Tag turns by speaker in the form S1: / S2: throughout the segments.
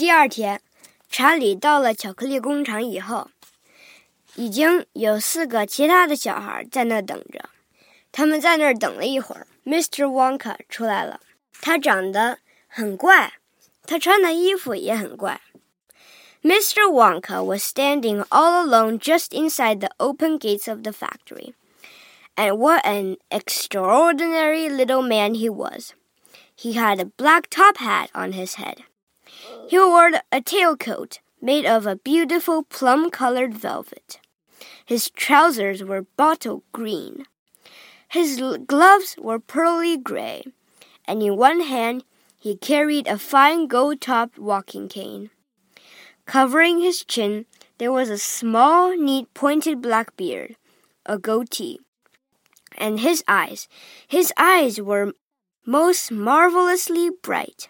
S1: 第二天，查理到了巧克力工厂以后，已经有四个其他的小孩在那等着。他们在那儿等了一会儿，Mr. Wonka 出来了。他长得很怪，他穿的衣服也很怪。Mr. Wonka was standing all alone just inside the open gates of the factory. And what an extraordinary little man he was! He had a black top hat on his head. He wore a tailcoat made of a beautiful plum colored velvet. His trousers were bottle green. His gloves were pearly gray, and in one hand he carried a fine gold topped walking cane. Covering his chin, there was a small, neat, pointed black beard, a goatee. And his eyes, his eyes were most marvelously bright.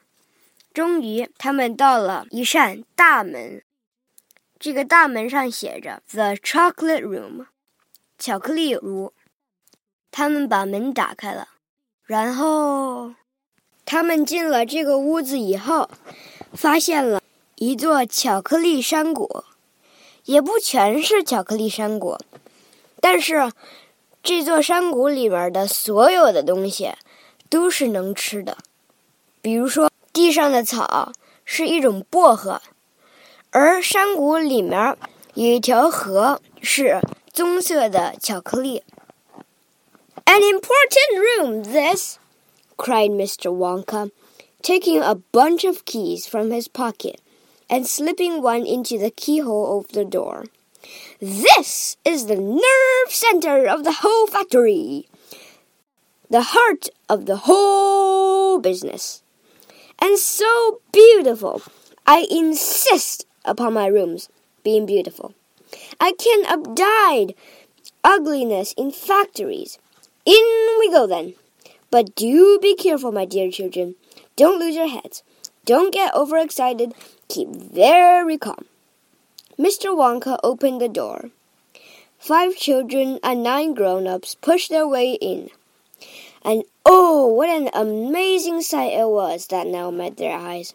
S1: 终于，他们到了一扇大门，这个大门上写着 “The Chocolate Room”，巧克力屋。他们把门打开了。然后，他们进了这个屋子以后，发现了一座巧克力山谷，也不全是巧克力山谷，但是这座山谷里面的所有的东西都是能吃的。比如说，地上的草是一种薄荷，而山谷里面有一条河是棕色的巧克力。An important room, this! cried Mr. Wonka, taking a bunch of keys from his pocket and slipping one into the keyhole of the door. This is the nerve center of the whole factory, the heart of the whole business. And so beautiful. I insist upon my rooms being beautiful. I can abide ugliness in factories in we go then. But do be careful, my dear children. Don't lose your heads. Don't get overexcited. Keep very calm. Mr. Wonka opened the door. Five children and nine grown ups pushed their way in. And oh, what an amazing sight it was that now met their eyes.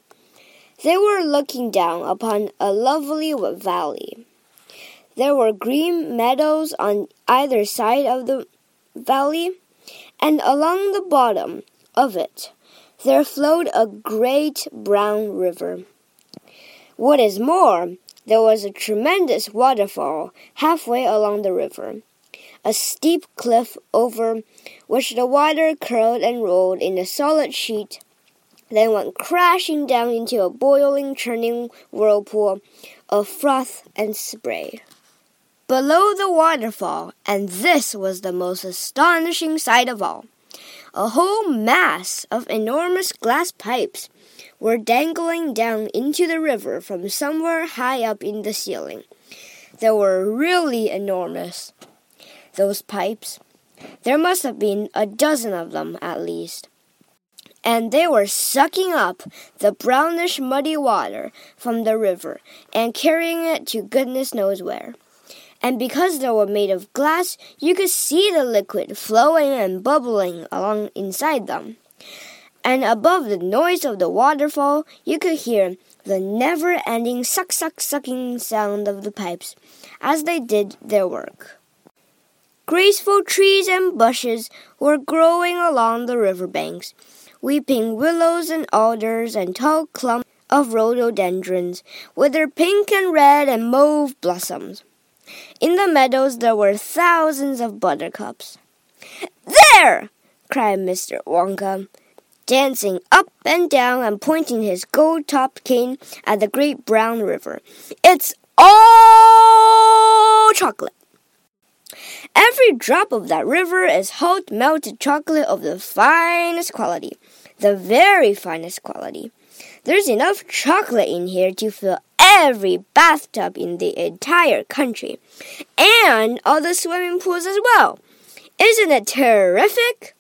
S1: They were looking down upon a lovely valley. There were green meadows on either side of the valley, and along the bottom of it there flowed a great brown river. What is more, there was a tremendous waterfall halfway along the river, a steep cliff over which the water curled and rolled in a solid sheet, then went crashing down into a boiling, churning whirlpool of froth and spray. Below the waterfall, and this was the most astonishing sight of all, a whole mass of enormous glass pipes were dangling down into the river from somewhere high up in the ceiling. They were really enormous, those pipes. There must have been a dozen of them at least. And they were sucking up the brownish muddy water from the river and carrying it to goodness knows where and because they were made of glass, you could see the liquid flowing and bubbling along inside them. And above the noise of the waterfall, you could hear the never ending suck suck sucking sound of the pipes as they did their work. Graceful trees and bushes were growing along the river banks, weeping willows and alders and tall clumps of rhododendrons with their pink and red and mauve blossoms. In the meadows there were thousands of buttercups. There! cried Mr. Wonka, dancing up and down and pointing his gold topped cane at the great brown river. It's all chocolate. Every drop of that river is hot melted chocolate of the finest quality, the very finest quality. There's enough chocolate in here to fill every bathtub in the entire country, and all the swimming pools as well. Isn't it terrific?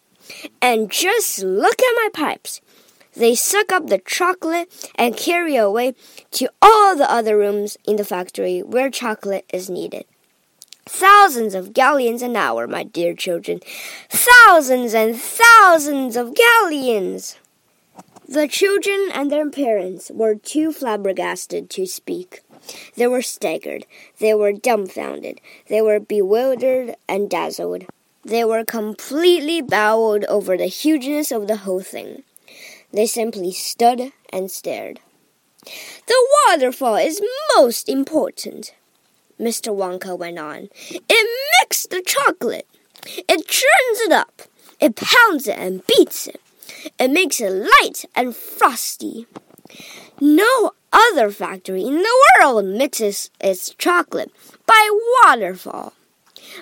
S1: And just look at my pipes. They suck up the chocolate and carry away to all the other rooms in the factory where chocolate is needed. Thousands of galleons an hour, my dear children. Thousands and thousands of galleons. The children and their parents were too flabbergasted to speak. They were staggered. They were dumbfounded. They were bewildered and dazzled. They were completely bowed over the hugeness of the whole thing. They simply stood and stared. The waterfall is most important, Mr. Wonka went on. It mixes the chocolate. It churns it up. It pounds it and beats it. It makes it light and frosty. No other factory in the world mixes its chocolate by waterfall.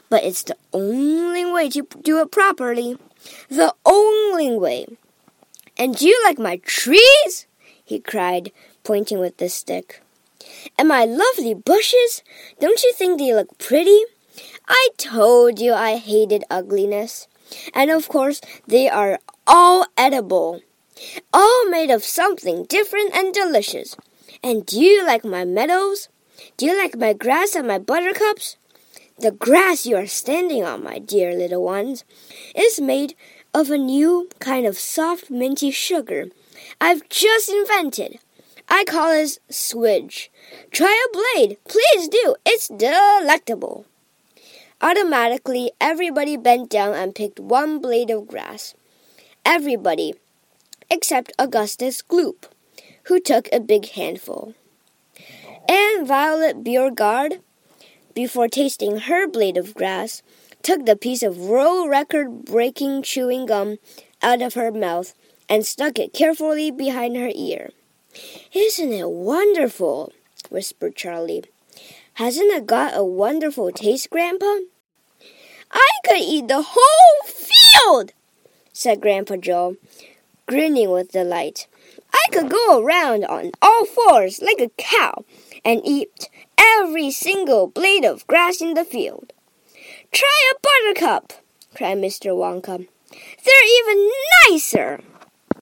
S1: But it's the only way to do it properly. The only way. And do you like my trees? he cried, pointing with the stick. And my lovely bushes? Don't you think they look pretty? I told you I hated ugliness. And of course, they are all edible, all made of something different and delicious. And do you like my meadows? Do you like my grass and my buttercups? The grass you are standing on, my dear little ones, is made of a new kind of soft minty sugar I've just invented. I call it swudge. Try a blade, please do. It's delectable. Automatically, everybody bent down and picked one blade of grass. Everybody, except Augustus Gloop, who took a big handful. And Violet Beauregarde, before tasting her blade of grass, took the piece of world record breaking chewing gum out of her mouth and stuck it carefully behind her ear. Isn't it wonderful? whispered Charlie. Hasn't it got a wonderful taste, Grandpa? I could eat the whole field, said Grandpa Joe, grinning with delight. I could go around on all fours like a cow and eat every single blade of grass in the field. Try a buttercup, cried Mr. Wonka. They're even nicer.